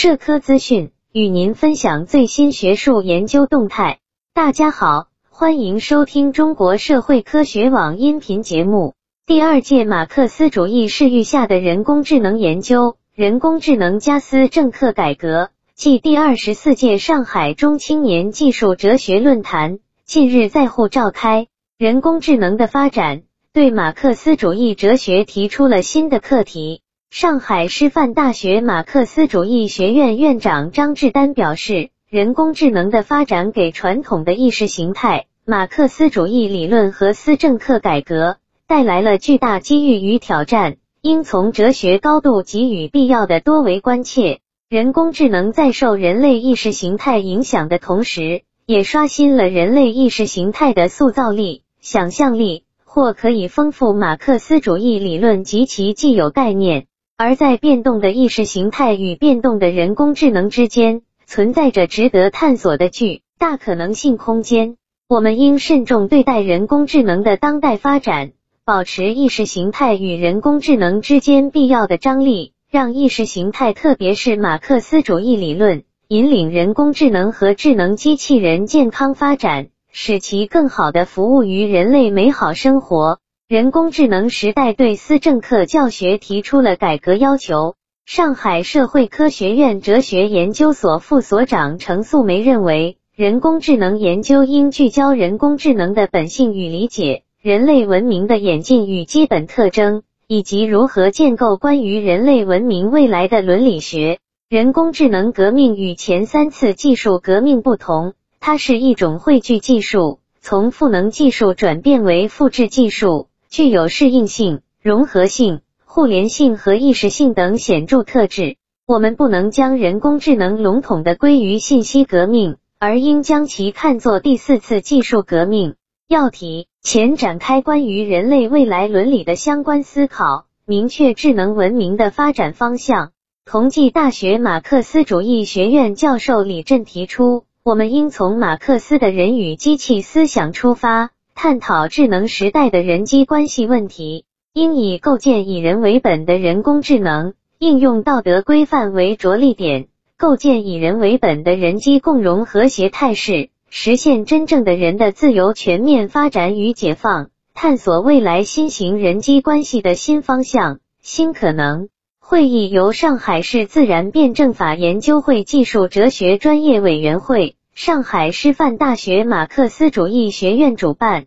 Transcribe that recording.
社科资讯，与您分享最新学术研究动态。大家好，欢迎收听中国社会科学网音频节目。第二届马克思主义视域下的人工智能研究，人工智能加思政课改革暨第二十四届上海中青年技术哲学论坛近日在沪召开。人工智能的发展对马克思主义哲学提出了新的课题。上海师范大学马克思主义学院院长张志丹表示，人工智能的发展给传统的意识形态、马克思主义理论和思政课改革带来了巨大机遇与挑战，应从哲学高度给予必要的多维关切。人工智能在受人类意识形态影响的同时，也刷新了人类意识形态的塑造力。想象力或可以丰富马克思主义理论及其既有概念，而在变动的意识形态与变动的人工智能之间，存在着值得探索的巨大可能性空间。我们应慎重对待人工智能的当代发展，保持意识形态与人工智能之间必要的张力，让意识形态，特别是马克思主义理论，引领人工智能和智能机器人健康发展。使其更好的服务于人类美好生活。人工智能时代对思政课教学提出了改革要求。上海社会科学院哲学研究所副所长程素梅认为，人工智能研究应聚焦人工智能的本性与理解、人类文明的演进与基本特征，以及如何建构关于人类文明未来的伦理学。人工智能革命与前三次技术革命不同。它是一种汇聚技术，从赋能技术转变为复制技术，具有适应性、融合性、互联性和意识性等显著特质。我们不能将人工智能笼统的归于信息革命，而应将其看作第四次技术革命。要提前展开关于人类未来伦理的相关思考，明确智能文明的发展方向。同济大学马克思主义学院教授李振提出。我们应从马克思的人与机器思想出发，探讨智能时代的人机关系问题。应以构建以人为本的人工智能应用道德规范为着力点，构建以人为本的人机共融和谐态势，实现真正的人的自由全面发展与解放，探索未来新型人机关系的新方向、新可能。会议由上海市自然辩证法研究会技术哲学专业委员会、上海师范大学马克思主义学院主办。